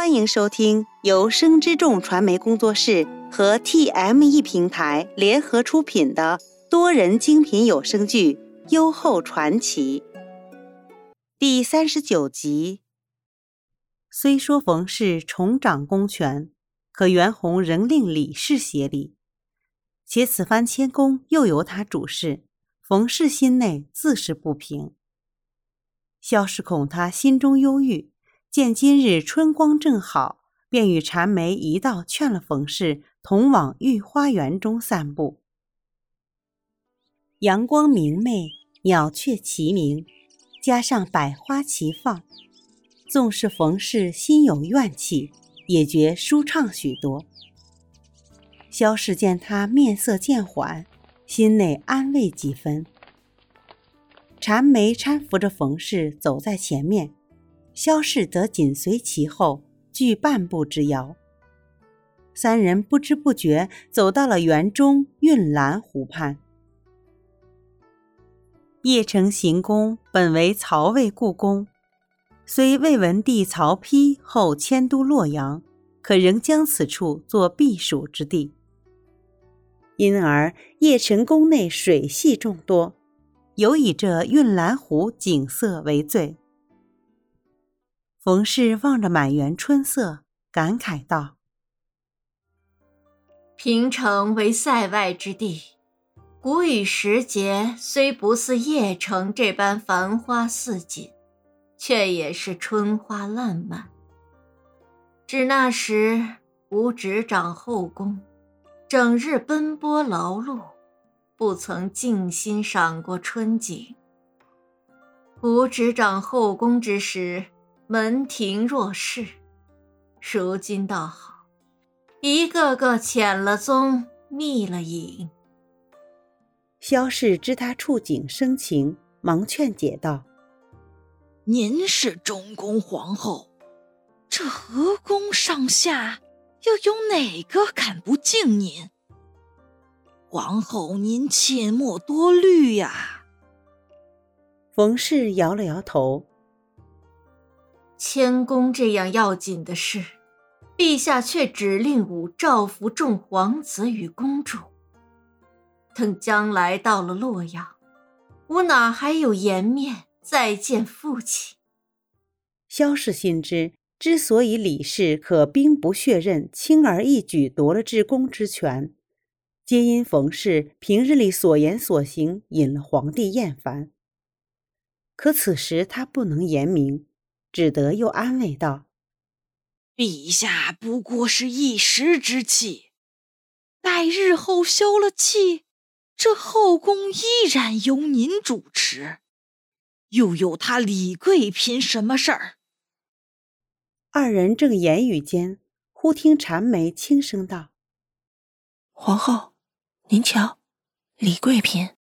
欢迎收听由生之众传媒工作室和 TME 平台联合出品的多人精品有声剧《优厚传奇》第三十九集。虽说冯氏重掌公权，可袁弘仍令李氏协理，且此番迁宫又由他主事，冯氏心内自是不平。萧氏恐他心中忧郁。见今日春光正好，便与禅梅一道劝了冯氏同往御花园中散步。阳光明媚，鸟雀齐鸣，加上百花齐放，纵是冯氏心有怨气，也觉舒畅许多。萧氏见他面色渐缓，心内安慰几分。禅梅搀扶着冯氏走在前面。萧氏则紧随其后，距半步之遥。三人不知不觉走到了园中运兰湖畔。邺城行宫本为曹魏故宫，虽魏文帝曹丕后迁都洛阳，可仍将此处作避暑之地。因而邺城宫内水系众多，尤以这运兰湖景色为最。冯氏望着满园春色，感慨道：“平城为塞外之地，谷雨时节虽不似邺城这般繁花似锦，却也是春花烂漫。只那时吾执掌后宫，整日奔波劳碌，不曾静心赏过春景。吾执掌后宫之时。”门庭若市，如今倒好，一个个潜了踪，觅了影。萧氏知他触景生情，忙劝解道：“您是中宫皇后，这和宫上下又有哪个敢不敬您？皇后您切莫多虑呀。”冯氏摇了摇头。迁宫这样要紧的事，陛下却只令吾照拂众皇子与公主。等将来到了洛阳，吾哪还有颜面再见父亲？萧氏心知，之所以李氏可兵不血刃，轻而易举夺了至公之权，皆因冯氏平日里所言所行引了皇帝厌烦。可此时他不能言明。只得又安慰道：“陛下不过是一时之气，待日后消了气，这后宫依然由您主持，又有他李贵嫔什么事儿？”二人正言语间，忽听禅梅轻声道：“皇后，您瞧，李贵嫔。”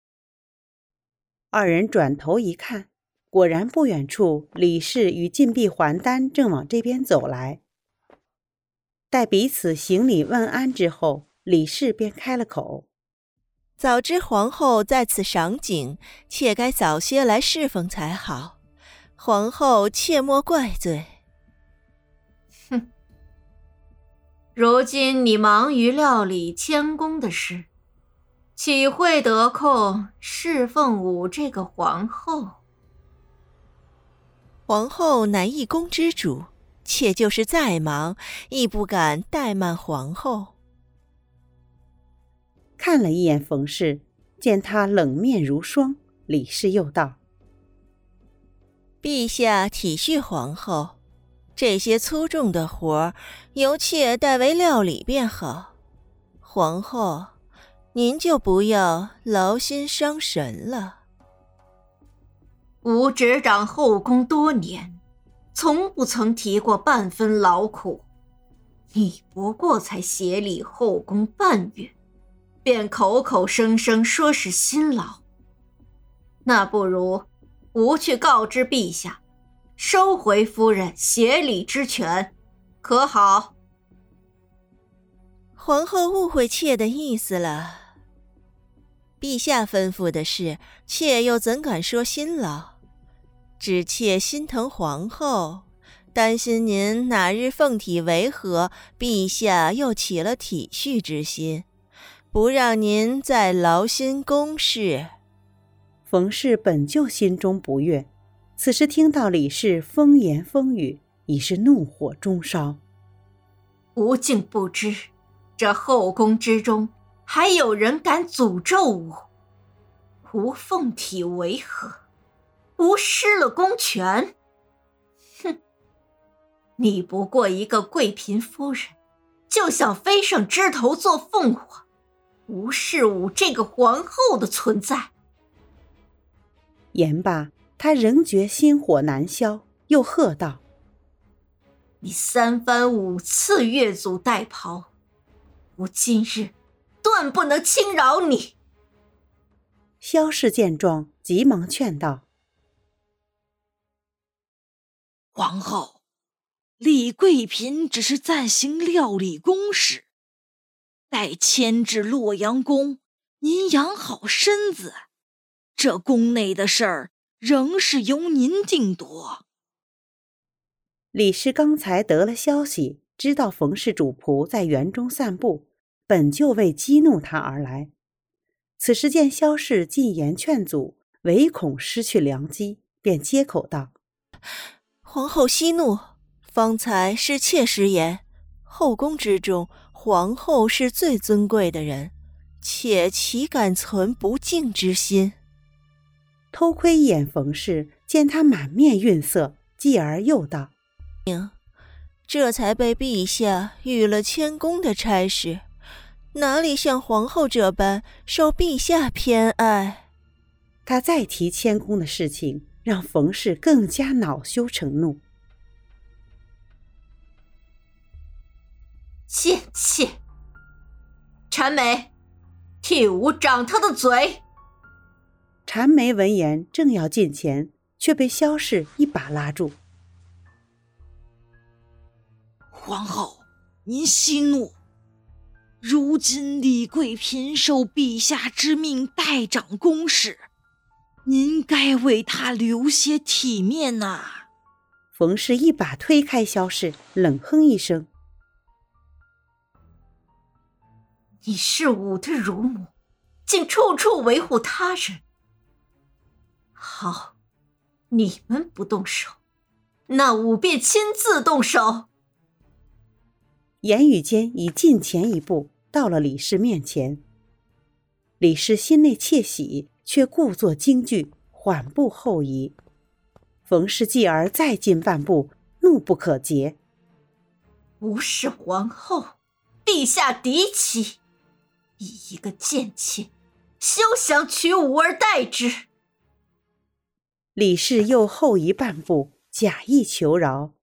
二人转头一看。果然，不远处，李氏与禁闭还丹正往这边走来。待彼此行礼问安之后，李氏便开了口：“早知皇后在此赏景，妾该早些来侍奉才好。皇后切莫怪罪。”哼，如今你忙于料理谦恭的事，岂会得空侍奉吾这个皇后？皇后乃一宫之主，妾就是再忙，亦不敢怠慢皇后。看了一眼冯氏，见他冷面如霜，李氏又道：“陛下体恤皇后，这些粗重的活儿，由妾代为料理便好。皇后，您就不要劳心伤神了。”吾执掌后宫多年，从不曾提过半分劳苦。你不过才协理后宫半月，便口口声声说是辛劳。那不如吾去告知陛下，收回夫人协理之权，可好？皇后误会妾的意思了。陛下吩咐的事，妾又怎敢说辛劳？只妾心疼皇后，担心您哪日凤体违和，陛下又起了体恤之心，不让您再劳心宫事。冯氏本就心中不悦，此时听到李氏风言风语，已是怒火中烧。吾竟不知，这后宫之中还有人敢诅咒我，吾凤体为何？吾失了公权？哼！你不过一个贵嫔夫人，就想飞上枝头做凤凰，无视吾这个皇后的存在。言罢，他仍觉心火难消，又喝道：“你三番五次越俎代庖，吾今日断不能轻饶你。”萧氏见状，急忙劝道：“皇后，李贵嫔只是暂行料理公事，待迁至洛阳宫，您养好身子。”这宫内的事儿仍是由您定夺。李氏刚才得了消息，知道冯氏主仆在园中散步，本就为激怒他而来。此时见萧氏进言劝阻，唯恐失去良机，便接口道：“皇后息怒，方才是妾失言。后宫之中，皇后是最尊贵的人，妾岂敢存不敬之心？”偷窥一眼冯氏，见他满面愠色，继而又道：“这才被陛下御了谦恭的差事，哪里像皇后这般受陛下偏爱？”他再提迁宫的事情，让冯氏更加恼羞成怒。贱妾，谄媚，替吾掌他的嘴！禅梅闻言，正要近前，却被萧氏一把拉住。皇后，您息怒。如今李贵嫔受陛下之命代掌公事，您该为她留些体面呐。冯氏一把推开萧氏，冷哼一声：“你是吾的乳母，竟处处维护他人。”好，你们不动手，那吾便亲自动手。言语间已近前一步，到了李氏面前。李氏心内窃喜，却故作惊惧，缓步后移。冯氏继而再进半步，怒不可遏：“吾是皇后，陛下嫡妻，以一个贱妾，休想取吾而代之！”李氏又后移半步，假意求饶：“啊，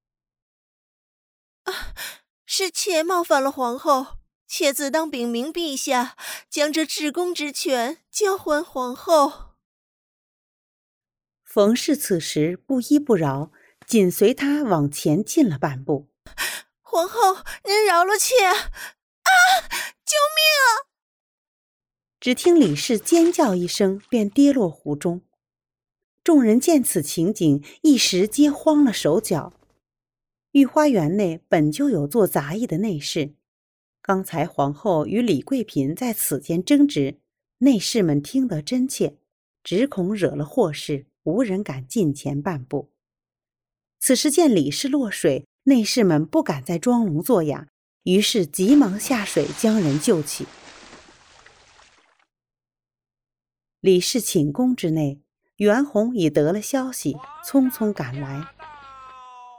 是妾冒犯了皇后，妾自当禀明陛下，将这至公之权交还皇后。”冯氏此时不依不饶，紧随他往前进了半步。“皇后，您饶了妾！啊，救命啊！”只听李氏尖叫一声，便跌落湖中。众人见此情景，一时皆慌了手脚。御花园内本就有做杂役的内侍，刚才皇后与李贵嫔在此间争执，内侍们听得真切，只恐惹了祸事，无人敢近前半步。此时见李氏落水，内侍们不敢再装聋作哑，于是急忙下水将人救起。李氏寝宫之内。袁弘已得了消息，匆匆赶来，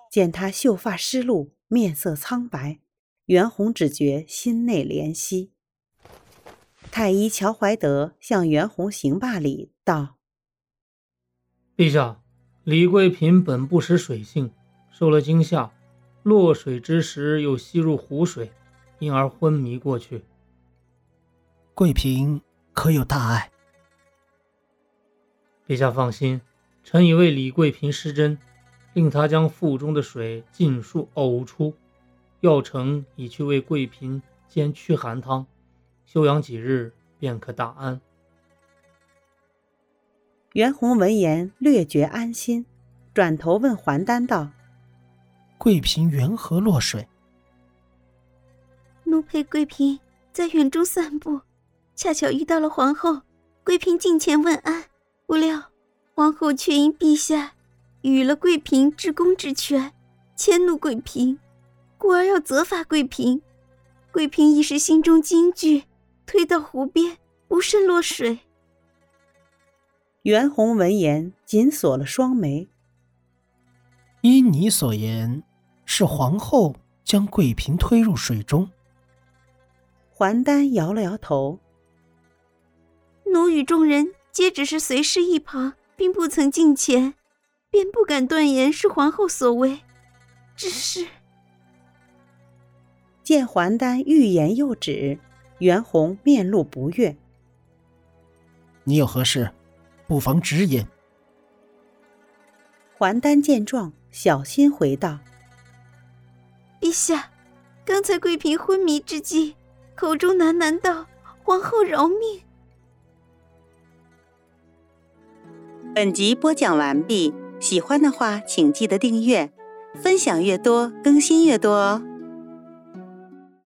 见他秀发湿漉，面色苍白，袁弘只觉心内怜惜。太医乔怀德向袁弘行罢礼，道：“陛下，李贵嫔本不识水性，受了惊吓，落水之时又吸入湖水，因而昏迷过去。贵嫔可有大碍？”陛下放心，臣已为李贵嫔施针，令他将腹中的水尽数呕出。药成已去为贵嫔煎驱寒汤，休养几日便可大安。袁弘闻言略觉安心，转头问桓丹道：“贵嫔缘何落水？奴陪贵嫔在园中散步，恰巧遇到了皇后。贵嫔近前问安，不料皇后却因陛下予了贵嫔至公之权，迁怒贵嫔，故而要责罚贵嫔。贵嫔一时心中惊惧，推到湖边，不慎落水。袁弘闻言，紧锁了双眉。依你所言，是皇后将贵嫔推入水中。桓丹摇了摇头。奴与众人皆只是随侍一旁，并不曾近前，便不敢断言是皇后所为。只是见桓丹欲言又止，袁弘面露不悦。你有何事，不妨直言。桓丹见状，小心回道：“陛下，刚才贵嫔昏迷之际，口中喃喃道：‘皇后饶命。’”本集播讲完毕，喜欢的话请记得订阅，分享越多更新越多哦。